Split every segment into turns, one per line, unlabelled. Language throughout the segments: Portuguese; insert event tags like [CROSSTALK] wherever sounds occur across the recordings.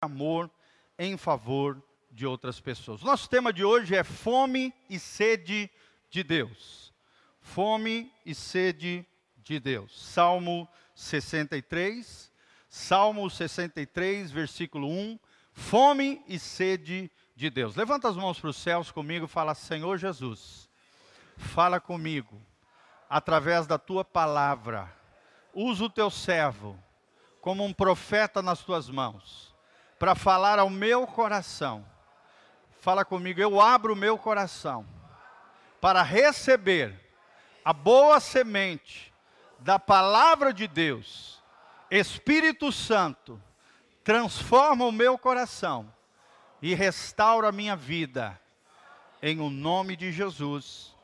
amor em favor de outras pessoas. Nosso tema de hoje é fome e sede de Deus. Fome e sede de Deus. Salmo 63, Salmo 63, versículo 1. Fome e sede de Deus. Levanta as mãos para os céus comigo e fala: Senhor Jesus, fala comigo através da tua palavra. Usa o teu servo como um profeta nas tuas mãos para falar ao meu coração. Fala comigo, eu abro o meu coração para receber a boa semente da palavra de Deus. Espírito Santo, transforma o meu coração e restaura a minha vida. Em o nome de Jesus.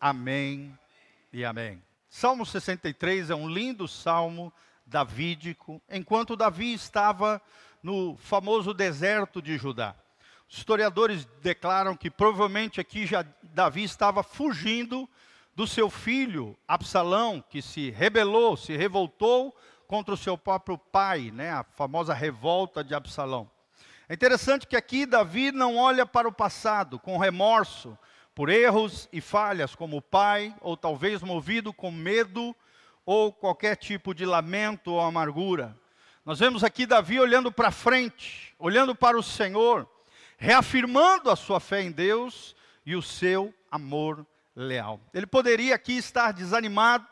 Amém e amém. Salmo 63 é um lindo salmo davídico, enquanto Davi estava no famoso deserto de Judá. Os historiadores declaram que provavelmente aqui já Davi estava fugindo do seu filho Absalão, que se rebelou, se revoltou contra o seu próprio pai, né, a famosa revolta de Absalão. É interessante que aqui Davi não olha para o passado com remorso por erros e falhas como o pai, ou talvez movido com medo ou qualquer tipo de lamento ou amargura. Nós vemos aqui Davi olhando para frente, olhando para o Senhor, reafirmando a sua fé em Deus e o seu amor leal. Ele poderia aqui estar desanimado,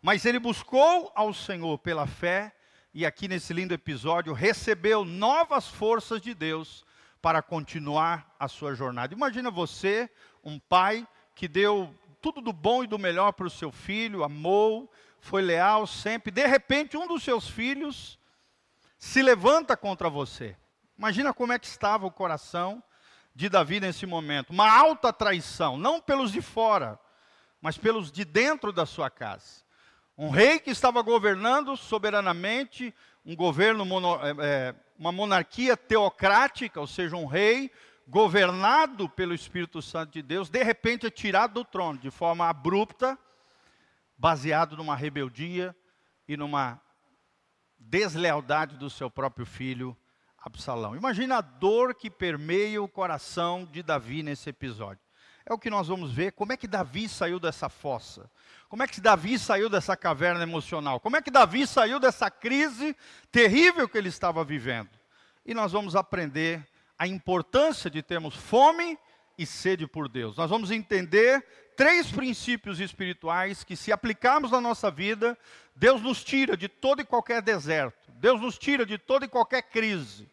mas ele buscou ao Senhor pela fé e aqui nesse lindo episódio recebeu novas forças de Deus para continuar a sua jornada. Imagina você, um pai que deu tudo do bom e do melhor para o seu filho, amou, foi leal sempre. De repente, um dos seus filhos se levanta contra você. Imagina como é que estava o coração de Davi nesse momento. Uma alta traição, não pelos de fora, mas pelos de dentro da sua casa. Um rei que estava governando soberanamente, um governo, é, uma monarquia teocrática, ou seja, um rei governado pelo Espírito Santo de Deus, de repente é tirado do trono de forma abrupta baseado numa rebeldia e numa deslealdade do seu próprio filho Absalão. Imagina a dor que permeia o coração de Davi nesse episódio. É o que nós vamos ver, como é que Davi saiu dessa fossa? Como é que Davi saiu dessa caverna emocional? Como é que Davi saiu dessa crise terrível que ele estava vivendo? E nós vamos aprender a importância de termos fome e sede por Deus. Nós vamos entender três princípios espirituais que, se aplicarmos na nossa vida, Deus nos tira de todo e qualquer deserto, Deus nos tira de toda e qualquer crise,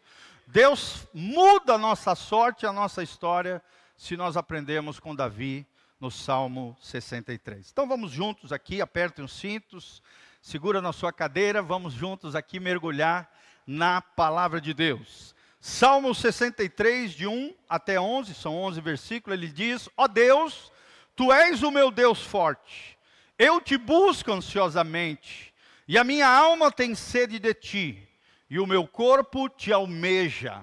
Deus muda a nossa sorte, a nossa história, se nós aprendemos com Davi no Salmo 63. Então vamos juntos aqui, apertem os cintos, segura na sua cadeira, vamos juntos aqui mergulhar na palavra de Deus. Salmo 63, de 1 até 11, são 11 versículos, ele diz: Ó oh Deus, tu és o meu Deus forte, eu te busco ansiosamente, e a minha alma tem sede de ti, e o meu corpo te almeja.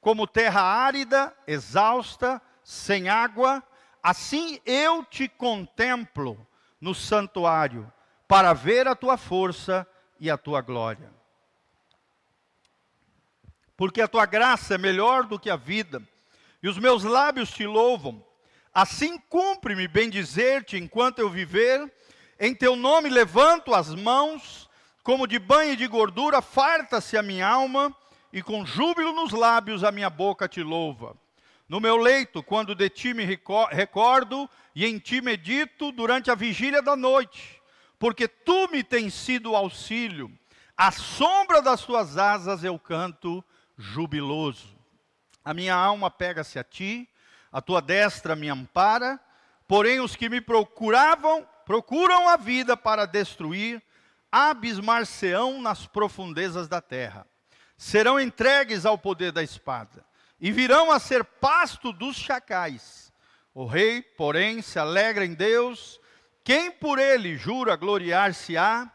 Como terra árida, exausta, sem água, assim eu te contemplo no santuário, para ver a tua força e a tua glória porque a tua graça é melhor do que a vida, e os meus lábios te louvam. Assim cumpre-me bem dizer-te enquanto eu viver, em teu nome levanto as mãos, como de banho e de gordura, farta-se a minha alma, e com júbilo nos lábios a minha boca te louva. No meu leito, quando de ti me recordo, e em ti medito durante a vigília da noite, porque tu me tens sido auxílio, à sombra das tuas asas eu canto jubiloso. A minha alma pega-se a ti, a tua destra me ampara, porém os que me procuravam, procuram a vida para destruir, abismar-se-ão nas profundezas da terra. Serão entregues ao poder da espada, e virão a ser pasto dos chacais. O rei, porém, se alegra em Deus, quem por ele jura gloriar-se-á,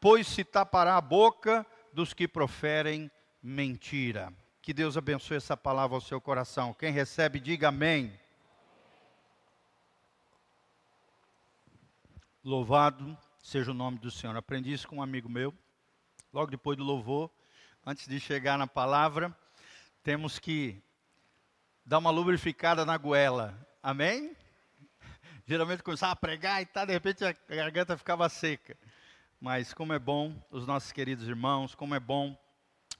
pois se tapará a boca dos que proferem mentira. Que Deus abençoe essa palavra ao seu coração. Quem recebe, diga amém. Louvado seja o nome do Senhor. Aprendi isso com um amigo meu, logo depois do louvor, antes de chegar na palavra. temos que dar uma lubrificada na goela. Amém? [LAUGHS] Geralmente começava a pregar e tal, de repente a garganta ficava seca. Mas como é bom os nossos queridos irmãos, como é bom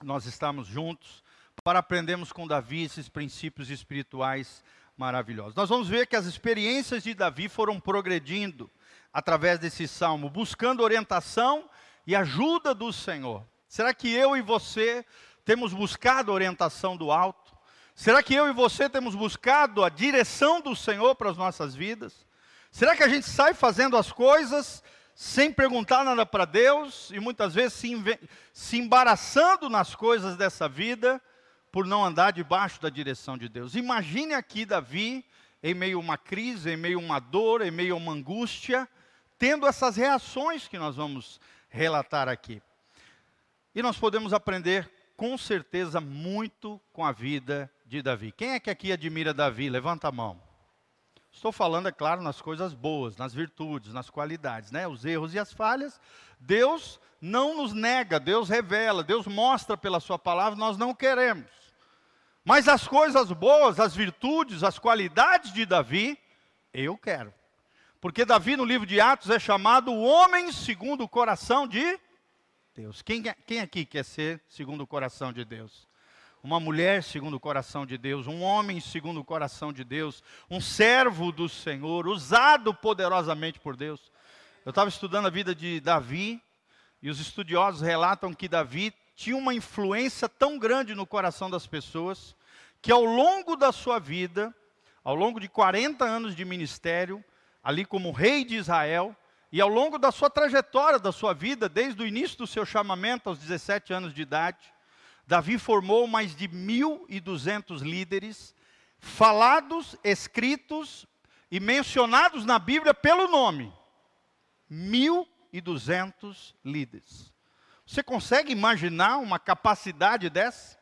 nós estarmos juntos para aprendermos com Davi esses princípios espirituais maravilhosos. Nós vamos ver que as experiências de Davi foram progredindo através desse salmo, buscando orientação e ajuda do Senhor. Será que eu e você temos buscado orientação do alto? Será que eu e você temos buscado a direção do Senhor para as nossas vidas? Será que a gente sai fazendo as coisas sem perguntar nada para Deus e muitas vezes se, se embaraçando nas coisas dessa vida por não andar debaixo da direção de Deus? Imagine aqui Davi em meio a uma crise, em meio a uma dor, em meio a uma angústia, tendo essas reações que nós vamos relatar aqui. E nós podemos aprender com certeza muito com a vida de Davi. Quem é que aqui admira Davi? Levanta a mão. Estou falando, é claro, nas coisas boas, nas virtudes, nas qualidades, né? Os erros e as falhas. Deus não nos nega, Deus revela, Deus mostra pela Sua palavra, nós não queremos. Mas as coisas boas, as virtudes, as qualidades de Davi, eu quero. Porque Davi, no livro de Atos, é chamado o homem segundo o coração de Deus. Quem, quem aqui quer ser segundo o coração de Deus? Uma mulher segundo o coração de Deus, um homem segundo o coração de Deus, um servo do Senhor, usado poderosamente por Deus. Eu estava estudando a vida de Davi, e os estudiosos relatam que Davi tinha uma influência tão grande no coração das pessoas, que ao longo da sua vida, ao longo de 40 anos de ministério, ali como rei de Israel, e ao longo da sua trajetória, da sua vida, desde o início do seu chamamento aos 17 anos de idade, Davi formou mais de 1.200 líderes, falados, escritos e mencionados na Bíblia pelo nome. 1.200 líderes. Você consegue imaginar uma capacidade dessa?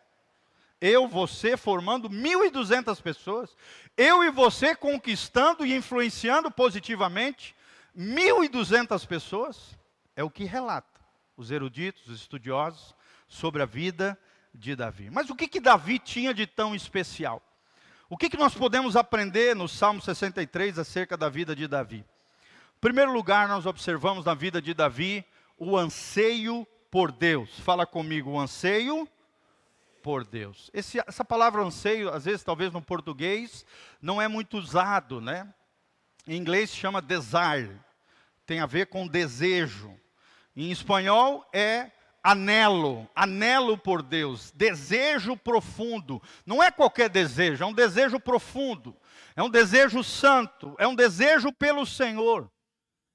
Eu, você formando 1.200 pessoas, eu e você conquistando e influenciando positivamente 1.200 pessoas, é o que relata os eruditos, os estudiosos, sobre a vida de Davi. Mas o que, que Davi tinha de tão especial? O que, que nós podemos aprender no Salmo 63 acerca da vida de Davi? Em primeiro lugar, nós observamos na vida de Davi o anseio por Deus. Fala comigo, o anseio por Deus. Esse, essa palavra anseio, às vezes, talvez no português, não é muito usado, né? Em inglês chama desire tem a ver com desejo. Em espanhol é anelo, anelo por Deus, desejo profundo. Não é qualquer desejo, é um desejo profundo, é um desejo santo, é um desejo pelo Senhor.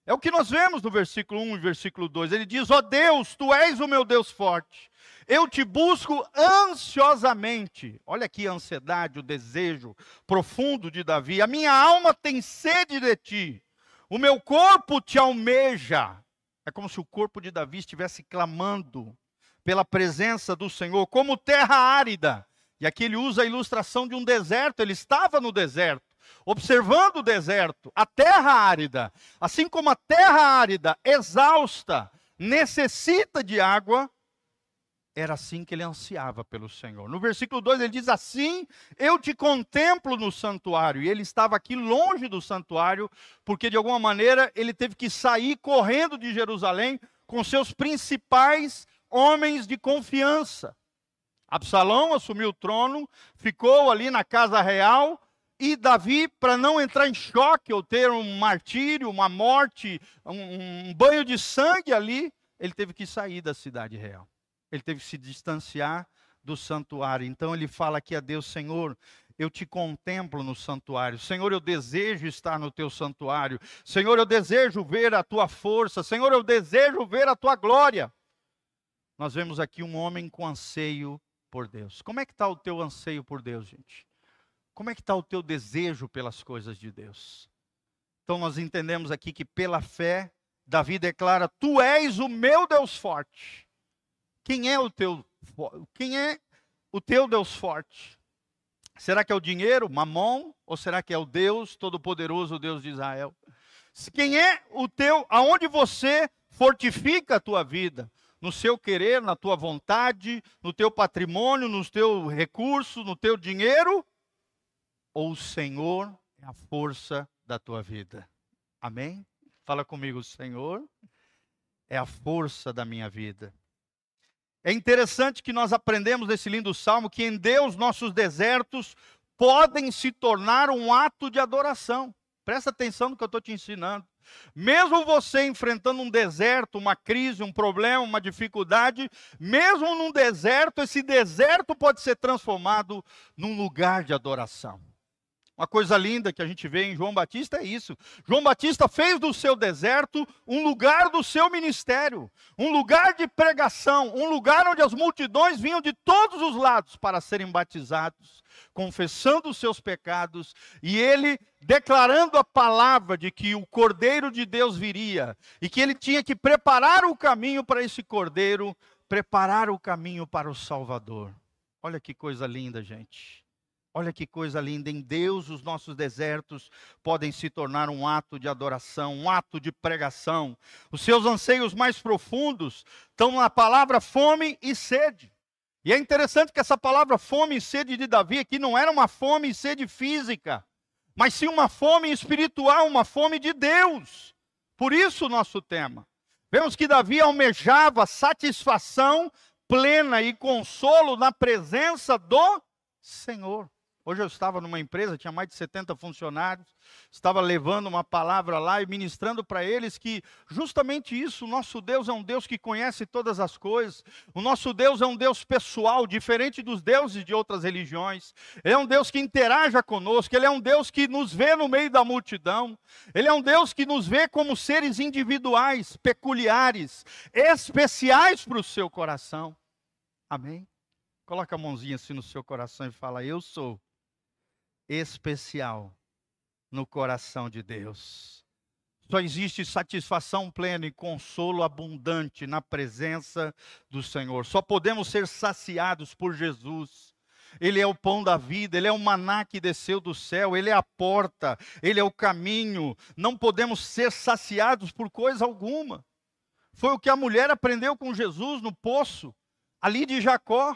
É o que nós vemos no versículo 1 e versículo 2. Ele diz: Ó oh Deus, tu és o meu Deus forte. Eu te busco ansiosamente. Olha aqui a ansiedade, o desejo profundo de Davi. A minha alma tem sede de ti. O meu corpo te almeja. É como se o corpo de Davi estivesse clamando pela presença do Senhor, como terra árida. E aqui ele usa a ilustração de um deserto, ele estava no deserto, observando o deserto, a terra árida. Assim como a terra árida, exausta, necessita de água, era assim que ele ansiava pelo Senhor. No versículo 2 ele diz assim: Eu te contemplo no santuário. E ele estava aqui longe do santuário, porque de alguma maneira ele teve que sair correndo de Jerusalém com seus principais homens de confiança. Absalão assumiu o trono, ficou ali na casa real, e Davi, para não entrar em choque ou ter um martírio, uma morte, um, um banho de sangue ali, ele teve que sair da cidade real ele teve que se distanciar do santuário. Então ele fala aqui a Deus: Senhor, eu te contemplo no santuário. Senhor, eu desejo estar no teu santuário. Senhor, eu desejo ver a tua força. Senhor, eu desejo ver a tua glória. Nós vemos aqui um homem com anseio por Deus. Como é que está o teu anseio por Deus, gente? Como é que está o teu desejo pelas coisas de Deus? Então nós entendemos aqui que pela fé, Davi declara: Tu és o meu Deus forte. Quem é o teu, quem é o teu Deus forte? Será que é o dinheiro, Mamon, ou será que é o Deus todo-poderoso, o Deus de Israel? Quem é o teu, aonde você fortifica a tua vida? no seu querer, na tua vontade, no teu patrimônio, nos teus recursos, no teu dinheiro? Ou o Senhor é a força da tua vida? Amém? Fala comigo, Senhor é a força da minha vida. É interessante que nós aprendemos nesse lindo salmo que em Deus nossos desertos podem se tornar um ato de adoração. Presta atenção no que eu estou te ensinando. Mesmo você enfrentando um deserto, uma crise, um problema, uma dificuldade, mesmo num deserto, esse deserto pode ser transformado num lugar de adoração. Uma coisa linda que a gente vê em João Batista é isso. João Batista fez do seu deserto um lugar do seu ministério, um lugar de pregação, um lugar onde as multidões vinham de todos os lados para serem batizados, confessando os seus pecados, e ele declarando a palavra de que o Cordeiro de Deus viria e que ele tinha que preparar o caminho para esse Cordeiro, preparar o caminho para o Salvador. Olha que coisa linda, gente. Olha que coisa linda, em Deus os nossos desertos podem se tornar um ato de adoração, um ato de pregação. Os seus anseios mais profundos estão na palavra fome e sede. E é interessante que essa palavra fome e sede de Davi aqui não era uma fome e sede física, mas sim uma fome espiritual, uma fome de Deus. Por isso o nosso tema. Vemos que Davi almejava satisfação plena e consolo na presença do Senhor. Hoje eu estava numa empresa, tinha mais de 70 funcionários, estava levando uma palavra lá e ministrando para eles que justamente isso, o nosso Deus é um Deus que conhece todas as coisas, o nosso Deus é um Deus pessoal, diferente dos deuses de outras religiões, ele é um Deus que interaja conosco, ele é um Deus que nos vê no meio da multidão, ele é um Deus que nos vê como seres individuais, peculiares, especiais para o seu coração. Amém? Coloca a mãozinha assim no seu coração e fala: Eu sou especial no coração de Deus. Só existe satisfação plena e consolo abundante na presença do Senhor. Só podemos ser saciados por Jesus. Ele é o pão da vida, ele é o maná que desceu do céu, ele é a porta, ele é o caminho. Não podemos ser saciados por coisa alguma. Foi o que a mulher aprendeu com Jesus no poço, ali de Jacó.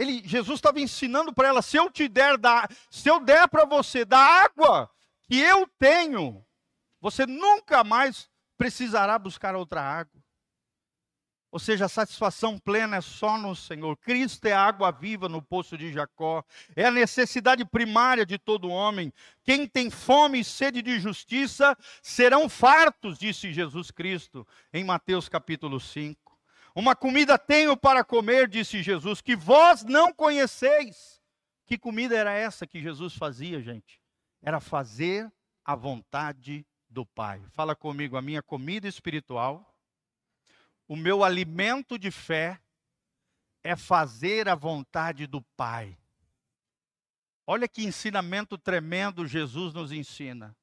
Ele, Jesus estava ensinando para ela: se eu te der da, se eu der para você da água que eu tenho, você nunca mais precisará buscar outra água. Ou seja, a satisfação plena é só no Senhor. Cristo é a água viva no poço de Jacó. É a necessidade primária de todo homem. Quem tem fome e sede de justiça serão fartos, disse Jesus Cristo em Mateus capítulo 5. Uma comida tenho para comer, disse Jesus, que vós não conheceis. Que comida era essa que Jesus fazia, gente? Era fazer a vontade do Pai. Fala comigo, a minha comida espiritual, o meu alimento de fé é fazer a vontade do Pai. Olha que ensinamento tremendo Jesus nos ensina.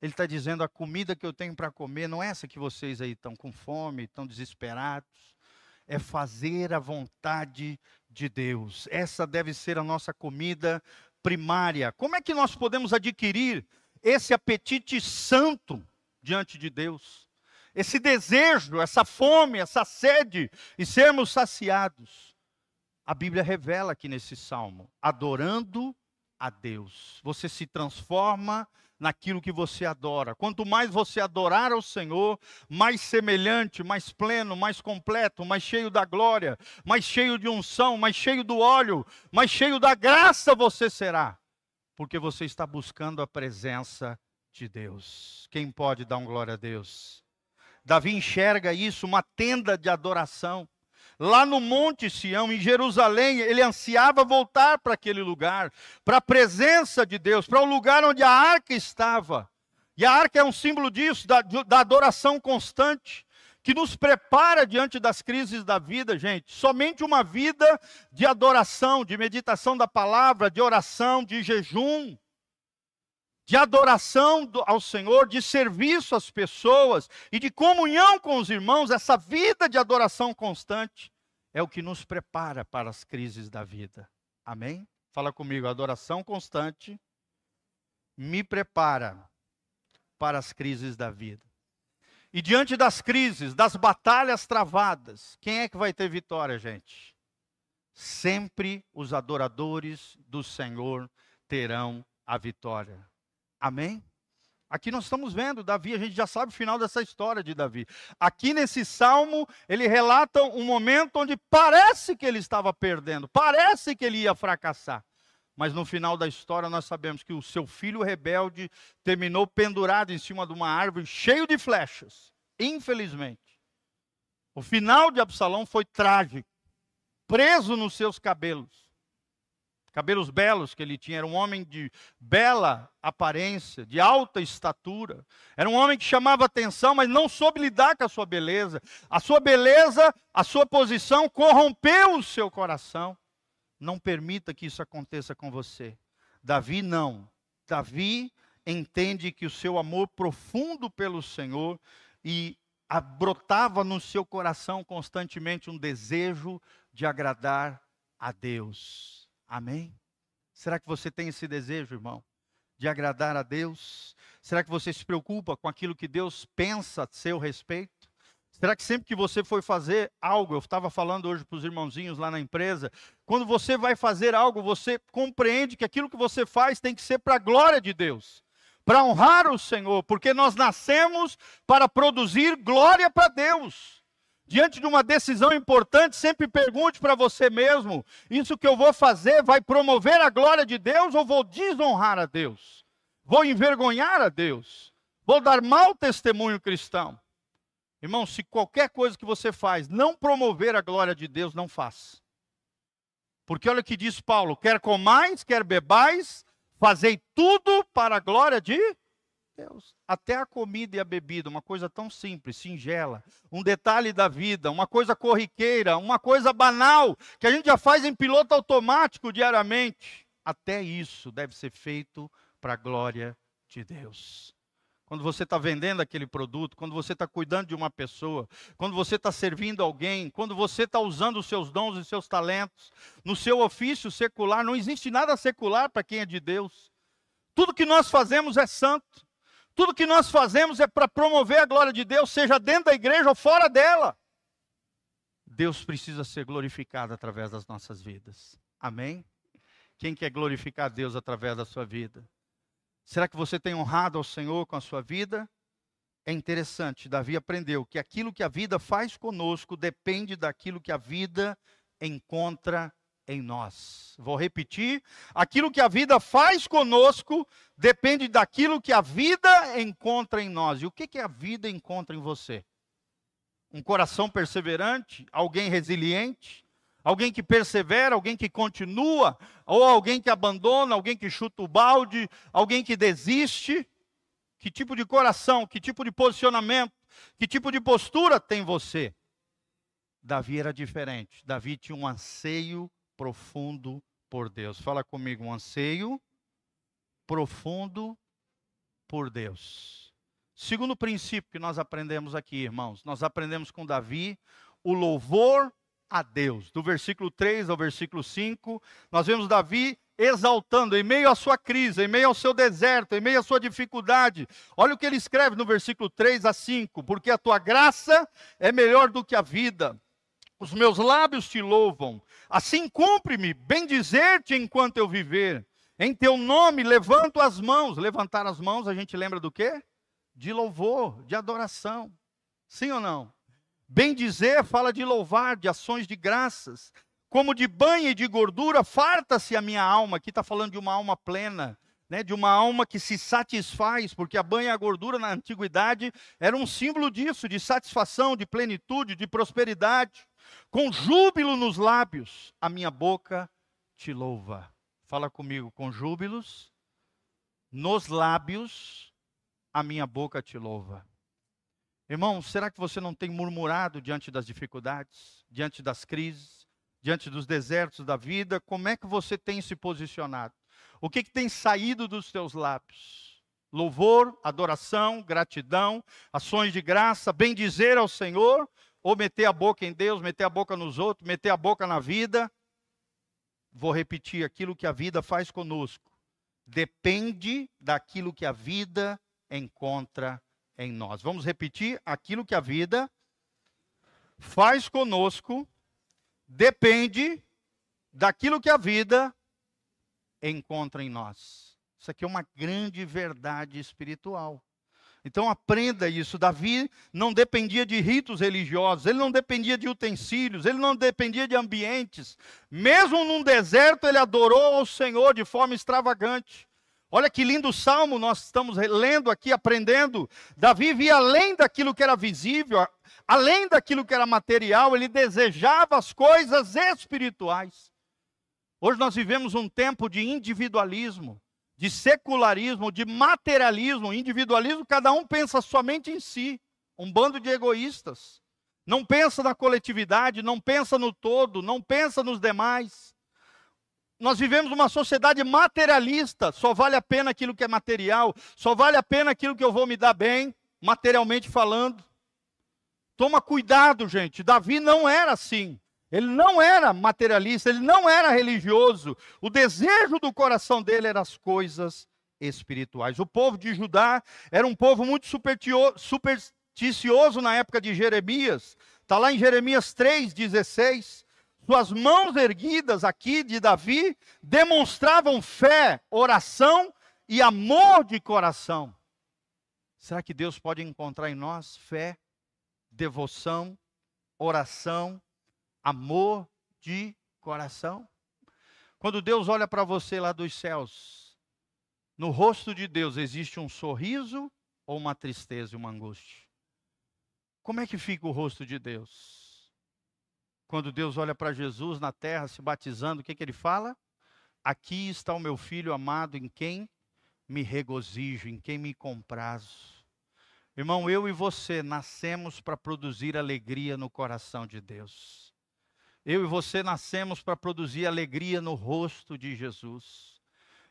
Ele está dizendo: a comida que eu tenho para comer não é essa que vocês aí estão com fome, estão desesperados. É fazer a vontade de Deus. Essa deve ser a nossa comida primária. Como é que nós podemos adquirir esse apetite santo diante de Deus? Esse desejo, essa fome, essa sede e sermos saciados. A Bíblia revela aqui nesse salmo: adorando a Deus. Você se transforma naquilo que você adora. Quanto mais você adorar ao Senhor, mais semelhante, mais pleno, mais completo, mais cheio da glória, mais cheio de unção, mais cheio do óleo, mais cheio da graça você será, porque você está buscando a presença de Deus. Quem pode dar um glória a Deus? Davi enxerga isso, uma tenda de adoração. Lá no Monte Sião, em Jerusalém, ele ansiava voltar para aquele lugar, para a presença de Deus, para o lugar onde a arca estava. E a arca é um símbolo disso, da, da adoração constante, que nos prepara diante das crises da vida, gente. Somente uma vida de adoração, de meditação da palavra, de oração, de jejum de adoração ao Senhor, de serviço às pessoas e de comunhão com os irmãos, essa vida de adoração constante é o que nos prepara para as crises da vida. Amém? Fala comigo, adoração constante me prepara para as crises da vida. E diante das crises, das batalhas travadas, quem é que vai ter vitória, gente? Sempre os adoradores do Senhor terão a vitória. Amém? Aqui nós estamos vendo Davi, a gente já sabe o final dessa história de Davi. Aqui nesse salmo, ele relata um momento onde parece que ele estava perdendo, parece que ele ia fracassar. Mas no final da história nós sabemos que o seu filho rebelde terminou pendurado em cima de uma árvore cheio de flechas. Infelizmente. O final de Absalão foi trágico. Preso nos seus cabelos cabelos belos que ele tinha, era um homem de bela aparência, de alta estatura. Era um homem que chamava atenção, mas não soube lidar com a sua beleza. A sua beleza, a sua posição corrompeu o seu coração. Não permita que isso aconteça com você. Davi não. Davi entende que o seu amor profundo pelo Senhor e brotava no seu coração constantemente um desejo de agradar a Deus. Amém? Será que você tem esse desejo, irmão, de agradar a Deus? Será que você se preocupa com aquilo que Deus pensa a seu respeito? Será que sempre que você for fazer algo, eu estava falando hoje para os irmãozinhos lá na empresa, quando você vai fazer algo, você compreende que aquilo que você faz tem que ser para a glória de Deus, para honrar o Senhor, porque nós nascemos para produzir glória para Deus. Diante de uma decisão importante, sempre pergunte para você mesmo: isso que eu vou fazer vai promover a glória de Deus ou vou desonrar a Deus? Vou envergonhar a Deus? Vou dar mau testemunho cristão? Irmão, se qualquer coisa que você faz não promover a glória de Deus, não faça. Porque olha o que diz Paulo: quer comais, quer bebais, fazei tudo para a glória de Deus. Até a comida e a bebida, uma coisa tão simples, singela, um detalhe da vida, uma coisa corriqueira, uma coisa banal, que a gente já faz em piloto automático diariamente. Até isso deve ser feito para a glória de Deus. Quando você está vendendo aquele produto, quando você está cuidando de uma pessoa, quando você está servindo alguém, quando você está usando os seus dons e seus talentos, no seu ofício secular, não existe nada secular para quem é de Deus. Tudo que nós fazemos é santo. Tudo que nós fazemos é para promover a glória de Deus, seja dentro da igreja ou fora dela. Deus precisa ser glorificado através das nossas vidas. Amém? Quem quer glorificar Deus através da sua vida? Será que você tem honrado ao Senhor com a sua vida? É interessante, Davi aprendeu que aquilo que a vida faz conosco depende daquilo que a vida encontra em nós. Vou repetir: aquilo que a vida faz conosco depende daquilo que a vida encontra em nós. E o que, que a vida encontra em você? Um coração perseverante? Alguém resiliente? Alguém que persevera? Alguém que continua? Ou alguém que abandona? Alguém que chuta o balde? Alguém que desiste? Que tipo de coração? Que tipo de posicionamento? Que tipo de postura tem você? Davi era diferente. Davi tinha um anseio profundo por Deus. Fala comigo, um anseio profundo por Deus. Segundo princípio que nós aprendemos aqui, irmãos, nós aprendemos com Davi o louvor a Deus. Do versículo 3 ao versículo 5, nós vemos Davi exaltando em meio à sua crise, em meio ao seu deserto, em meio à sua dificuldade. Olha o que ele escreve no versículo 3 a 5: Porque a tua graça é melhor do que a vida, os meus lábios te louvam. Assim cumpre-me bem dizer-te enquanto eu viver. Em teu nome levanto as mãos. Levantar as mãos, a gente lembra do quê? De louvor, de adoração. Sim ou não? Bem dizer fala de louvar, de ações de graças. Como de banho e de gordura, farta-se a minha alma. Aqui está falando de uma alma plena, né, de uma alma que se satisfaz, porque a banha e a gordura na antiguidade era um símbolo disso, de satisfação, de plenitude, de prosperidade. Com júbilo nos lábios, a minha boca te louva. Fala comigo, com júbilos nos lábios, a minha boca te louva. Irmão, será que você não tem murmurado diante das dificuldades, diante das crises, diante dos desertos da vida? Como é que você tem se posicionado? O que, que tem saído dos teus lábios? Louvor, adoração, gratidão, ações de graça, bem dizer ao Senhor, ou meter a boca em Deus, meter a boca nos outros, meter a boca na vida. Vou repetir: aquilo que a vida faz conosco depende daquilo que a vida encontra em nós. Vamos repetir aquilo que a vida faz conosco depende daquilo que a vida encontra em nós. Isso aqui é uma grande verdade espiritual. Então aprenda isso. Davi não dependia de ritos religiosos, ele não dependia de utensílios, ele não dependia de ambientes. Mesmo num deserto, ele adorou ao Senhor de forma extravagante. Olha que lindo salmo nós estamos lendo aqui, aprendendo. Davi via além daquilo que era visível, além daquilo que era material, ele desejava as coisas espirituais. Hoje nós vivemos um tempo de individualismo, de secularismo, de materialismo, individualismo, cada um pensa somente em si, um bando de egoístas. Não pensa na coletividade, não pensa no todo, não pensa nos demais nós vivemos uma sociedade materialista, só vale a pena aquilo que é material, só vale a pena aquilo que eu vou me dar bem, materialmente falando. Toma cuidado, gente. Davi não era assim. Ele não era materialista, ele não era religioso. O desejo do coração dele eram as coisas espirituais. O povo de Judá era um povo muito supersticioso na época de Jeremias. Está lá em Jeremias 3,16 suas mãos erguidas aqui de Davi demonstravam fé, oração e amor de coração. Será que Deus pode encontrar em nós fé, devoção, oração, amor de coração? Quando Deus olha para você lá dos céus, no rosto de Deus existe um sorriso ou uma tristeza e uma angústia? Como é que fica o rosto de Deus? Quando Deus olha para Jesus na terra se batizando, o que, que ele fala? Aqui está o meu filho amado em quem me regozijo, em quem me comprazo. Irmão, eu e você nascemos para produzir alegria no coração de Deus. Eu e você nascemos para produzir alegria no rosto de Jesus.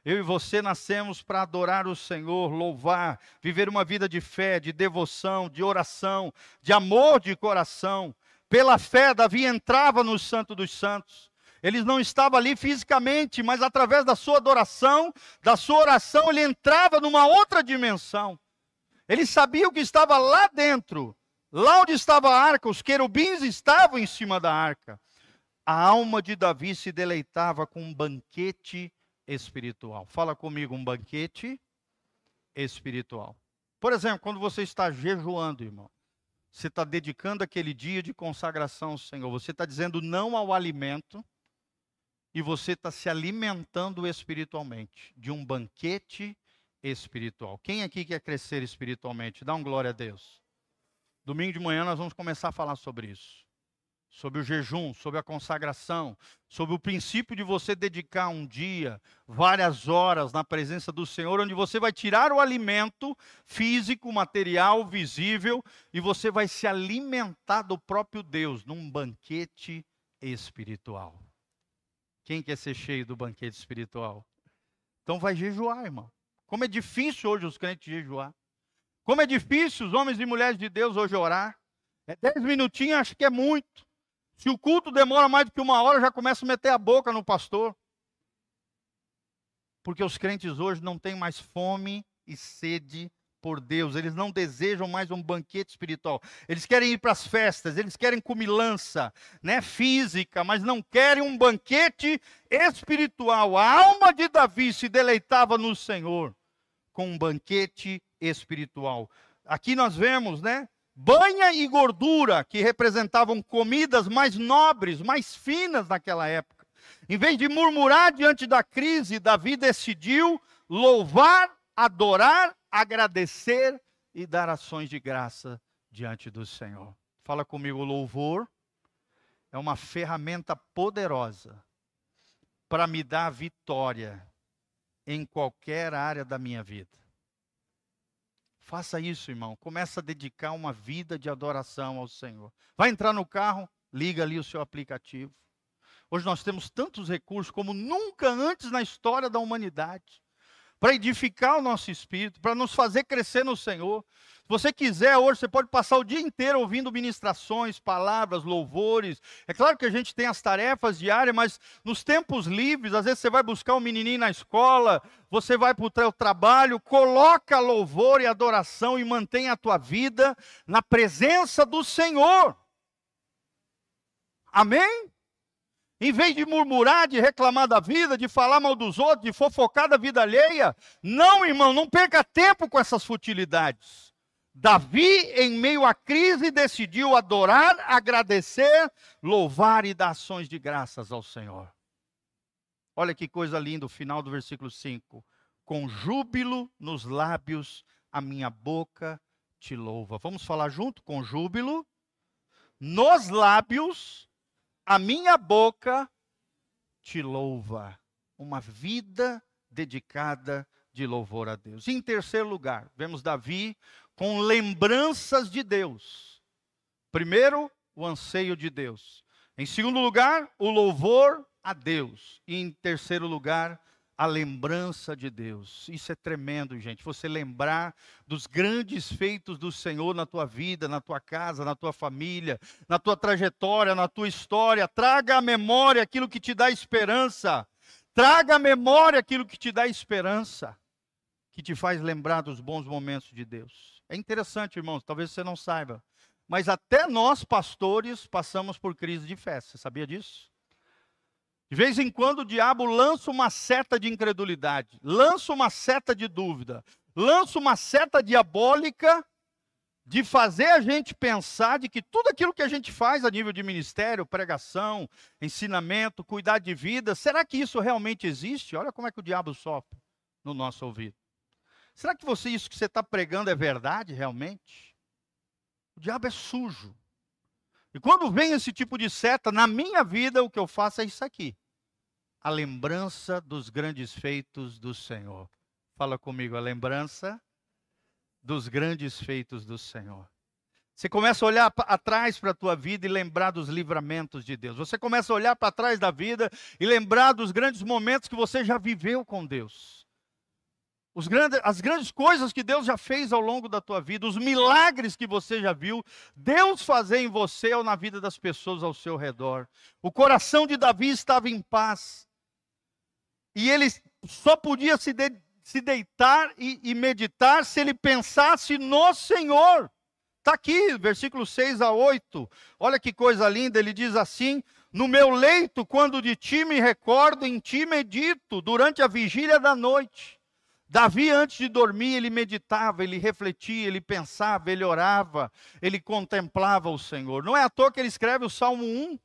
Eu e você nascemos para adorar o Senhor, louvar, viver uma vida de fé, de devoção, de oração, de amor de coração. Pela fé, Davi entrava no Santo dos Santos. Ele não estava ali fisicamente, mas através da sua adoração, da sua oração, ele entrava numa outra dimensão. Ele sabia o que estava lá dentro. Lá onde estava a arca, os querubins estavam em cima da arca. A alma de Davi se deleitava com um banquete espiritual. Fala comigo, um banquete espiritual. Por exemplo, quando você está jejuando, irmão, você está dedicando aquele dia de consagração ao Senhor. Você está dizendo não ao alimento e você está se alimentando espiritualmente de um banquete espiritual. Quem aqui quer crescer espiritualmente? Dá um glória a Deus. Domingo de manhã nós vamos começar a falar sobre isso sobre o jejum, sobre a consagração, sobre o princípio de você dedicar um dia, várias horas na presença do Senhor, onde você vai tirar o alimento físico, material, visível, e você vai se alimentar do próprio Deus num banquete espiritual. Quem quer ser cheio do banquete espiritual? Então vai jejuar, irmão. Como é difícil hoje os crentes jejuar. Como é difícil os homens e mulheres de Deus hoje orar. É dez minutinhos, acho que é muito. Se o culto demora mais do que uma hora, já começa a meter a boca no pastor. Porque os crentes hoje não têm mais fome e sede por Deus, eles não desejam mais um banquete espiritual. Eles querem ir para as festas, eles querem comilança, né, física, mas não querem um banquete espiritual. A alma de Davi se deleitava no Senhor com um banquete espiritual. Aqui nós vemos, né, banha e gordura, que representavam comidas mais nobres, mais finas naquela época. Em vez de murmurar diante da crise, Davi decidiu louvar, adorar, agradecer e dar ações de graça diante do Senhor. Fala comigo, louvor é uma ferramenta poderosa para me dar vitória em qualquer área da minha vida. Faça isso, irmão. Começa a dedicar uma vida de adoração ao Senhor. Vai entrar no carro, liga ali o seu aplicativo. Hoje nós temos tantos recursos como nunca antes na história da humanidade. Para edificar o nosso espírito, para nos fazer crescer no Senhor. Se você quiser hoje, você pode passar o dia inteiro ouvindo ministrações, palavras, louvores. É claro que a gente tem as tarefas diárias, mas nos tempos livres, às vezes você vai buscar um menininho na escola, você vai para o trabalho, coloca louvor e adoração e mantém a tua vida na presença do Senhor. Amém? Em vez de murmurar, de reclamar da vida, de falar mal dos outros, de fofocar da vida alheia, não, irmão, não perca tempo com essas futilidades. Davi, em meio à crise, decidiu adorar, agradecer, louvar e dar ações de graças ao Senhor. Olha que coisa linda o final do versículo 5. Com júbilo nos lábios, a minha boca te louva. Vamos falar junto? Com júbilo nos lábios, a minha boca te louva. Uma vida dedicada de louvor a Deus. Em terceiro lugar, vemos Davi com lembranças de Deus. Primeiro, o anseio de Deus. Em segundo lugar, o louvor a Deus. E em terceiro lugar, a lembrança de Deus. Isso é tremendo, gente. Você lembrar dos grandes feitos do Senhor na tua vida, na tua casa, na tua família, na tua trajetória, na tua história. Traga à memória aquilo que te dá esperança. Traga à memória aquilo que te dá esperança, que te faz lembrar dos bons momentos de Deus. É interessante, irmãos, talvez você não saiba, mas até nós, pastores, passamos por crise de fé. Você sabia disso? De vez em quando o diabo lança uma seta de incredulidade, lança uma seta de dúvida, lança uma seta diabólica de fazer a gente pensar de que tudo aquilo que a gente faz a nível de ministério, pregação, ensinamento, cuidar de vida, será que isso realmente existe? Olha como é que o diabo sofre no nosso ouvido. Será que você isso que você está pregando é verdade realmente? O diabo é sujo. E quando vem esse tipo de seta na minha vida, o que eu faço é isso aqui. A lembrança dos grandes feitos do Senhor. Fala comigo, a lembrança dos grandes feitos do Senhor. Você começa a olhar atrás para a tua vida e lembrar dos livramentos de Deus. Você começa a olhar para trás da vida e lembrar dos grandes momentos que você já viveu com Deus grandes, as grandes coisas que Deus já fez ao longo da tua vida, os milagres que você já viu, Deus fazer em você ou na vida das pessoas ao seu redor. O coração de Davi estava em paz. E ele só podia se, de, se deitar e, e meditar se ele pensasse no Senhor. Está aqui, versículo 6 a 8. Olha que coisa linda, ele diz assim: No meu leito, quando de ti me recordo, em ti medito, durante a vigília da noite. Davi, antes de dormir, ele meditava, ele refletia, ele pensava, ele orava, ele contemplava o Senhor. Não é à toa que ele escreve o Salmo 1.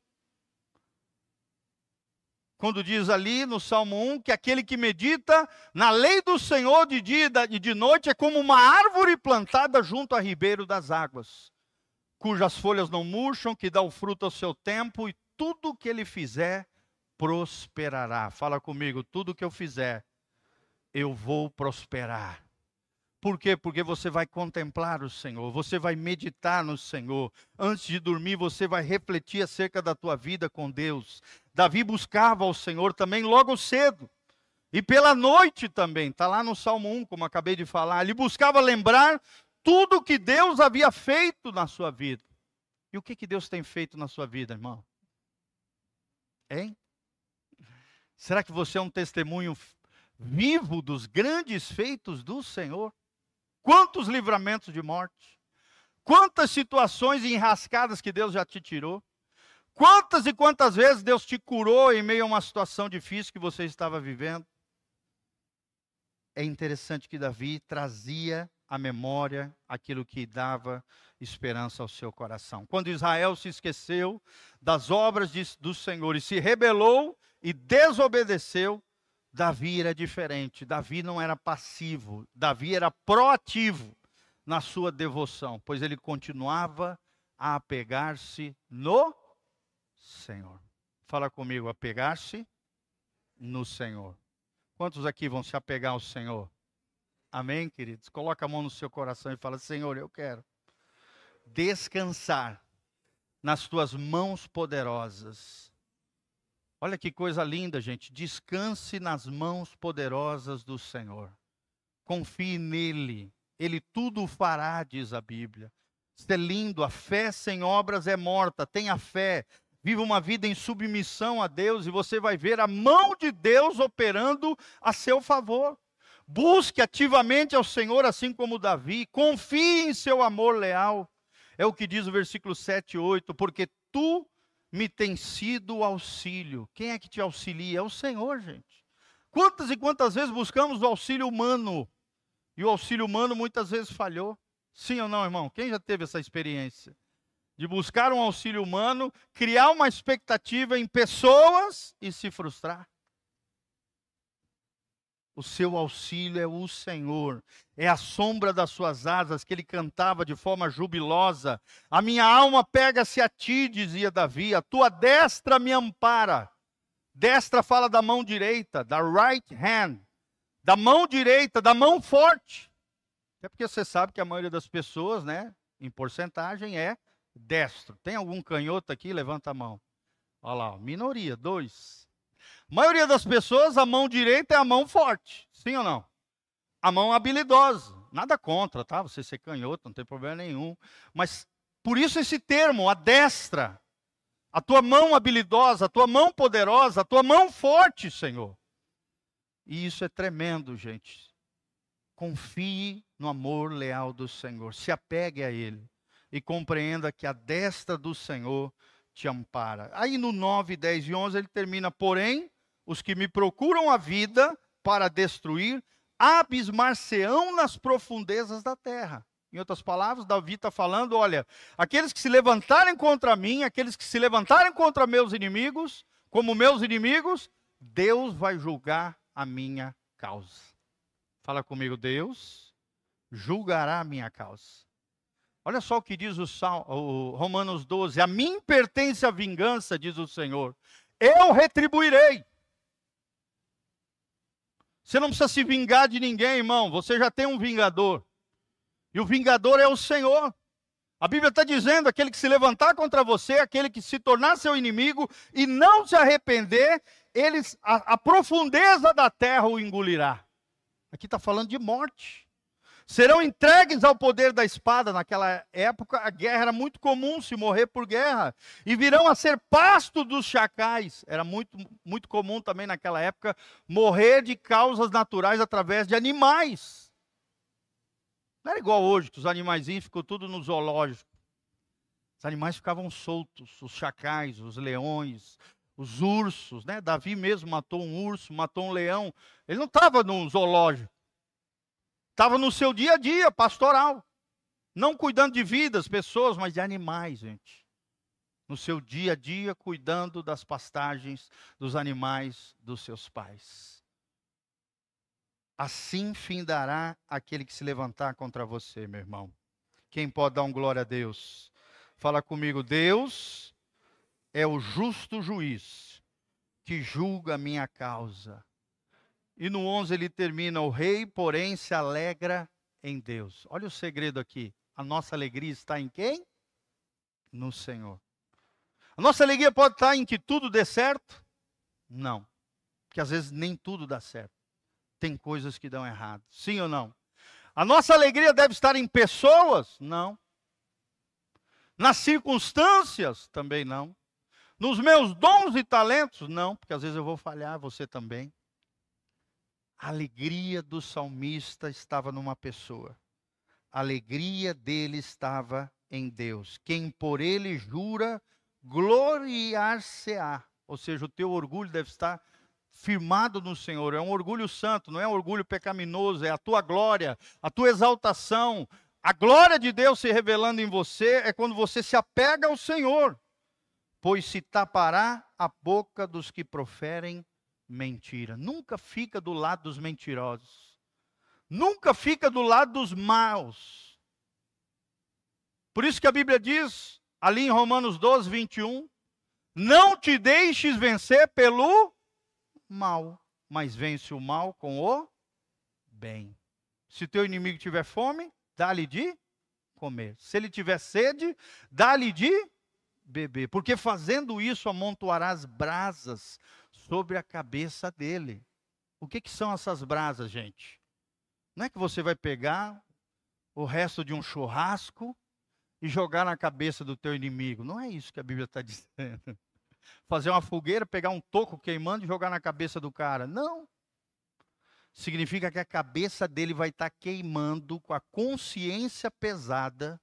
Quando diz ali no Salmo 1 que aquele que medita na lei do Senhor de dia e de noite é como uma árvore plantada junto a ribeiro das águas, cujas folhas não murcham, que dá o fruto ao seu tempo e tudo que ele fizer prosperará. Fala comigo, tudo que eu fizer eu vou prosperar. Por quê? Porque você vai contemplar o Senhor, você vai meditar no Senhor. Antes de dormir, você vai refletir acerca da tua vida com Deus. Davi buscava o Senhor também logo cedo. E pela noite também, está lá no Salmo 1, como acabei de falar. Ele buscava lembrar tudo que Deus havia feito na sua vida. E o que, que Deus tem feito na sua vida, irmão? Hein? Será que você é um testemunho vivo dos grandes feitos do Senhor. Quantos livramentos de morte, quantas situações enrascadas que Deus já te tirou, quantas e quantas vezes Deus te curou em meio a uma situação difícil que você estava vivendo. É interessante que Davi trazia à memória aquilo que dava esperança ao seu coração. Quando Israel se esqueceu das obras de, do Senhor e se rebelou e desobedeceu, Davi era diferente. Davi não era passivo. Davi era proativo na sua devoção, pois ele continuava a apegar-se no Senhor. Fala comigo, apegar-se no Senhor. Quantos aqui vão se apegar ao Senhor? Amém, queridos? Coloca a mão no seu coração e fala: Senhor, eu quero descansar nas tuas mãos poderosas Olha que coisa linda, gente. Descanse nas mãos poderosas do Senhor. confie nele. Ele tudo fará, diz a Bíblia. Isso é lindo. A fé sem obras é morta. Tenha fé. Viva uma vida em submissão a Deus e você vai ver a mão de Deus operando a seu favor. Busque ativamente ao Senhor, assim como Davi. Confie em seu amor leal. É o que diz o versículo 7 e 8. Porque tu me tens sido auxílio. Quem é que te auxilia? É o Senhor, gente. Quantas e quantas vezes buscamos o auxílio humano? E o auxílio humano muitas vezes falhou. Sim ou não, irmão? Quem já teve essa experiência? De buscar um auxílio humano, criar uma expectativa em pessoas e se frustrar. O seu auxílio é o Senhor, é a sombra das suas asas que ele cantava de forma jubilosa. A minha alma pega-se a ti, dizia Davi, a tua destra me ampara. Destra fala da mão direita, da right hand, da mão direita, da mão forte. É porque você sabe que a maioria das pessoas, né, em porcentagem, é destro. Tem algum canhoto aqui? Levanta a mão. Olha lá, minoria, dois. Maioria das pessoas, a mão direita é a mão forte. Sim ou não? A mão habilidosa. Nada contra, tá? Você ser canhoto, não tem problema nenhum. Mas por isso esse termo, a destra. A tua mão habilidosa, a tua mão poderosa, a tua mão forte, Senhor. E isso é tremendo, gente. Confie no amor leal do Senhor. Se apegue a Ele e compreenda que a destra do Senhor te ampara. Aí no 9, 10 e 11 ele termina, porém, os que me procuram a vida para destruir, abismar-se-ão nas profundezas da terra. Em outras palavras, Davi está falando: olha, aqueles que se levantarem contra mim, aqueles que se levantarem contra meus inimigos, como meus inimigos, Deus vai julgar a minha causa. Fala comigo, Deus julgará a minha causa. Olha só o que diz o, Sal, o Romanos 12: A mim pertence a vingança, diz o Senhor, eu retribuirei. Você não precisa se vingar de ninguém, irmão, você já tem um vingador. E o vingador é o Senhor. A Bíblia está dizendo: aquele que se levantar contra você, aquele que se tornar seu inimigo e não se arrepender, eles, a, a profundeza da terra o engolirá. Aqui está falando de morte serão entregues ao poder da espada. Naquela época, a guerra era muito comum se morrer por guerra. E virão a ser pasto dos chacais. Era muito, muito comum também naquela época morrer de causas naturais através de animais. Não era igual hoje, que os animaizinhos ficam tudo no zoológico. Os animais ficavam soltos, os chacais, os leões, os ursos, né? Davi mesmo matou um urso, matou um leão. Ele não estava no zoológico. Estava no seu dia a dia pastoral. Não cuidando de vidas, pessoas, mas de animais, gente. No seu dia a dia, cuidando das pastagens dos animais dos seus pais. Assim findará aquele que se levantar contra você, meu irmão. Quem pode dar um glória a Deus? Fala comigo, Deus é o justo juiz que julga a minha causa. E no 11 ele termina: O rei, porém, se alegra em Deus. Olha o segredo aqui. A nossa alegria está em quem? No Senhor. A nossa alegria pode estar em que tudo dê certo? Não. Porque às vezes nem tudo dá certo. Tem coisas que dão errado. Sim ou não? A nossa alegria deve estar em pessoas? Não. Nas circunstâncias? Também não. Nos meus dons e talentos? Não, porque às vezes eu vou falhar, você também. A alegria do salmista estava numa pessoa. A alegria dele estava em Deus. Quem por ele jura, gloriar-se-á. Ou seja, o teu orgulho deve estar firmado no Senhor. É um orgulho santo, não é um orgulho pecaminoso, é a tua glória, a tua exaltação. A glória de Deus se revelando em você é quando você se apega ao Senhor, pois se tapará a boca dos que proferem mentira. Nunca fica do lado dos mentirosos. Nunca fica do lado dos maus. Por isso que a Bíblia diz, ali em Romanos 12, 21, não te deixes vencer pelo mal, mas vence o mal com o bem. Se teu inimigo tiver fome, dá-lhe de comer. Se ele tiver sede, dá-lhe de beber. Porque fazendo isso amontoarás brasas sobre a cabeça dele. O que, que são essas brasas, gente? Não é que você vai pegar o resto de um churrasco e jogar na cabeça do teu inimigo. Não é isso que a Bíblia está [LAUGHS] dizendo. Fazer uma fogueira, pegar um toco queimando e jogar na cabeça do cara. Não. Significa que a cabeça dele vai estar tá queimando com a consciência pesada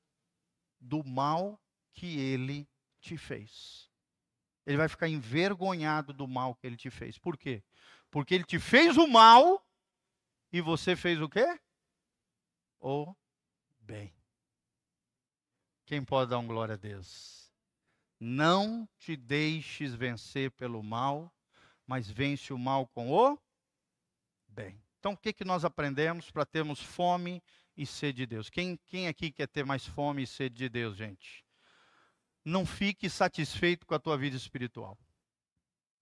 do mal que ele te fez. Ele vai ficar envergonhado do mal que ele te fez. Por quê? Porque ele te fez o mal e você fez o quê? O bem. Quem pode dar um glória a Deus? Não te deixes vencer pelo mal, mas vence o mal com o bem. Então, o que, que nós aprendemos para termos fome e sede de Deus? Quem, quem aqui quer ter mais fome e sede de Deus, gente? Não fique satisfeito com a tua vida espiritual.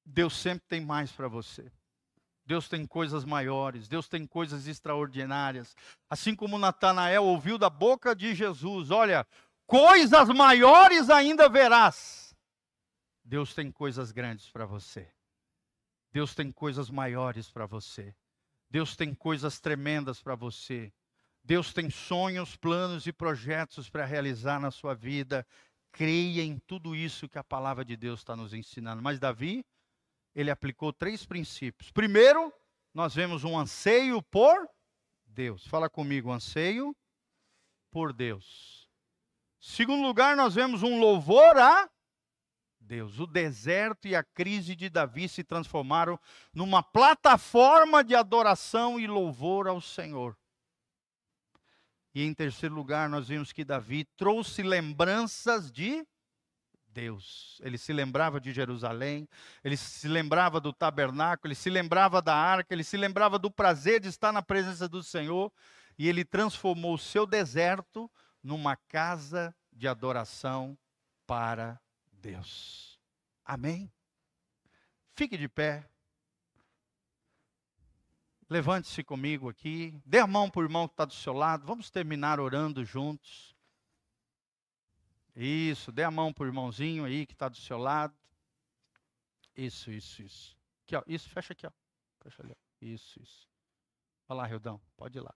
Deus sempre tem mais para você. Deus tem coisas maiores, Deus tem coisas extraordinárias. Assim como Natanael ouviu da boca de Jesus: Olha, coisas maiores ainda verás. Deus tem coisas grandes para você. Deus tem coisas maiores para você. Deus tem coisas tremendas para você. Deus tem sonhos, planos e projetos para realizar na sua vida. Creia em tudo isso que a palavra de Deus está nos ensinando. Mas Davi, ele aplicou três princípios. Primeiro, nós vemos um anseio por Deus. Fala comigo, anseio por Deus. Segundo lugar, nós vemos um louvor a Deus. O deserto e a crise de Davi se transformaram numa plataforma de adoração e louvor ao Senhor. E em terceiro lugar, nós vimos que Davi trouxe lembranças de Deus. Ele se lembrava de Jerusalém, ele se lembrava do tabernáculo, ele se lembrava da arca, ele se lembrava do prazer de estar na presença do Senhor, e ele transformou o seu deserto numa casa de adoração para Deus. Amém? Fique de pé. Levante-se comigo aqui. Dê a mão para o irmão que está do seu lado. Vamos terminar orando juntos. Isso, dê a mão para o irmãozinho aí que está do seu lado. Isso, isso, isso. Aqui, ó. Isso, fecha aqui, ó. Fecha ali, ó. Isso, isso. Olha lá, Rildão, pode ir lá.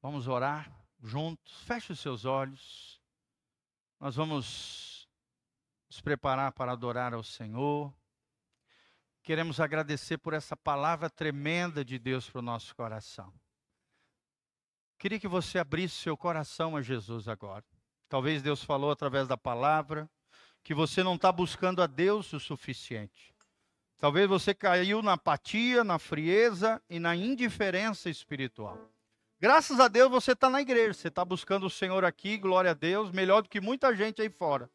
Vamos orar juntos. Feche os seus olhos. Nós vamos nos preparar para adorar ao Senhor. Queremos agradecer por essa palavra tremenda de Deus para o nosso coração. Queria que você abrisse seu coração a Jesus agora. Talvez Deus falou através da palavra que você não está buscando a Deus o suficiente. Talvez você caiu na apatia, na frieza e na indiferença espiritual. Graças a Deus você está na igreja, você está buscando o Senhor aqui, glória a Deus, melhor do que muita gente aí fora.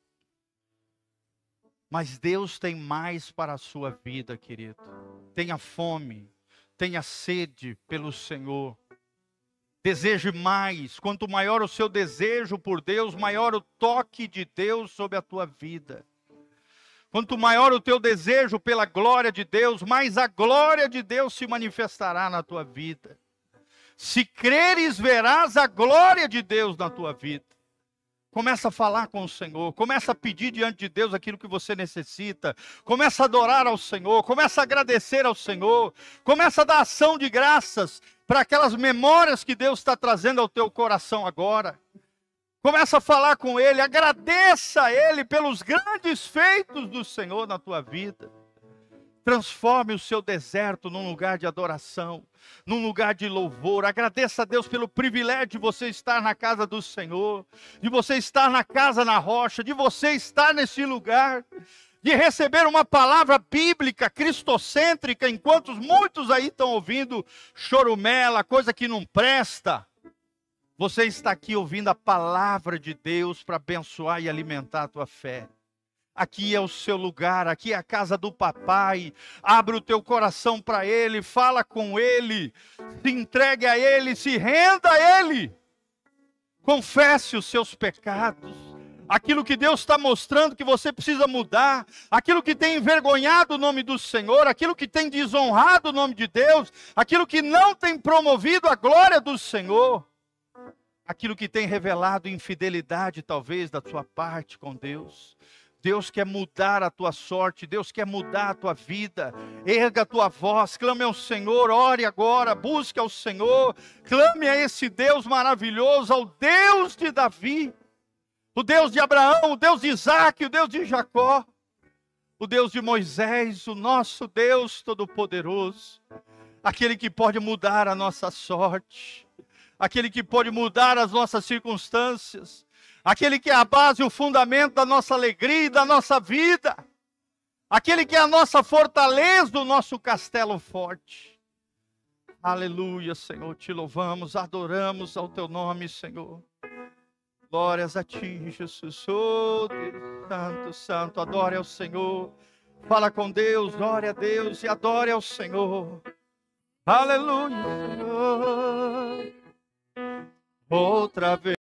Mas Deus tem mais para a sua vida, querido. Tenha fome, tenha sede pelo Senhor. Deseje mais. Quanto maior o seu desejo por Deus, maior o toque de Deus sobre a tua vida. Quanto maior o teu desejo pela glória de Deus, mais a glória de Deus se manifestará na tua vida. Se creres, verás a glória de Deus na tua vida. Começa a falar com o Senhor, começa a pedir diante de Deus aquilo que você necessita, começa a adorar ao Senhor, começa a agradecer ao Senhor, começa a dar ação de graças para aquelas memórias que Deus está trazendo ao teu coração agora. Começa a falar com Ele, agradeça a Ele pelos grandes feitos do Senhor na tua vida. Transforme o seu deserto num lugar de adoração, num lugar de louvor. Agradeça a Deus pelo privilégio de você estar na casa do Senhor, de você estar na casa na rocha, de você estar nesse lugar, de receber uma palavra bíblica, cristocêntrica, enquanto muitos aí estão ouvindo chorumela, coisa que não presta. Você está aqui ouvindo a palavra de Deus para abençoar e alimentar a tua fé. Aqui é o seu lugar, aqui é a casa do papai. Abre o teu coração para ele, fala com ele, se entregue a ele, se renda a ele. Confesse os seus pecados. Aquilo que Deus está mostrando que você precisa mudar, aquilo que tem envergonhado o nome do Senhor, aquilo que tem desonrado o nome de Deus, aquilo que não tem promovido a glória do Senhor, aquilo que tem revelado infidelidade, talvez, da sua parte com Deus Deus quer mudar a tua sorte, Deus quer mudar a tua vida. Erga a tua voz, clame ao Senhor, ore agora, busque ao Senhor, clame a esse Deus maravilhoso, ao Deus de Davi, o Deus de Abraão, o Deus de Isaac, o Deus de Jacó, o Deus de Moisés, o nosso Deus Todo-Poderoso, aquele que pode mudar a nossa sorte, aquele que pode mudar as nossas circunstâncias aquele que é a base o fundamento da nossa alegria e da nossa vida, aquele que é a nossa fortaleza, o nosso castelo forte. Aleluia, Senhor, te louvamos, adoramos ao teu nome, Senhor. Glórias a ti, Jesus. Oh, Deus Santo, Santo, adore ao Senhor. Fala com Deus, ore a Deus e adore ao Senhor. Aleluia, Senhor. Outra vez.